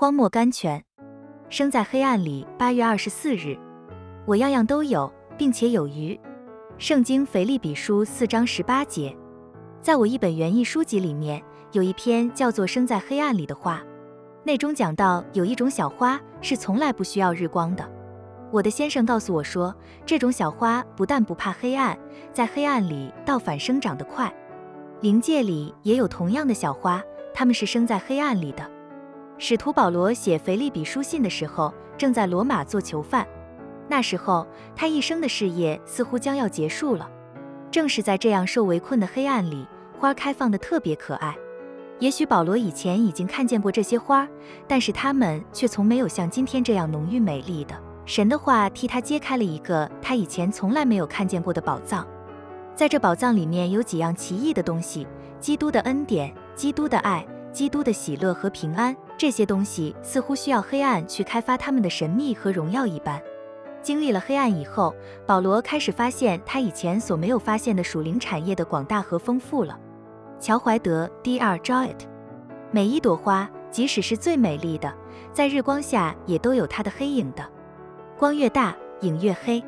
荒漠甘泉，生在黑暗里。八月二十四日，我样样都有，并且有余。圣经腓立比书四章十八节，在我一本园艺书籍里面有一篇叫做《生在黑暗里的花》，内中讲到有一种小花是从来不需要日光的。我的先生告诉我说，这种小花不但不怕黑暗，在黑暗里倒反生长得快。灵界里也有同样的小花，它们是生在黑暗里的。使徒保罗写腓立比书信的时候，正在罗马做囚犯。那时候，他一生的事业似乎将要结束了。正是在这样受围困的黑暗里，花开放的特别可爱。也许保罗以前已经看见过这些花，但是它们却从没有像今天这样浓郁美丽的。神的话替他揭开了一个他以前从来没有看见过的宝藏。在这宝藏里面有几样奇异的东西：基督的恩典、基督的爱、基督的喜乐和平安。这些东西似乎需要黑暗去开发它们的神秘和荣耀一般。经历了黑暗以后，保罗开始发现他以前所没有发现的属灵产业的广大和丰富了。乔怀德 D.R. Jowett，每一朵花，即使是最美丽的，在日光下也都有它的黑影的。光越大，影越黑。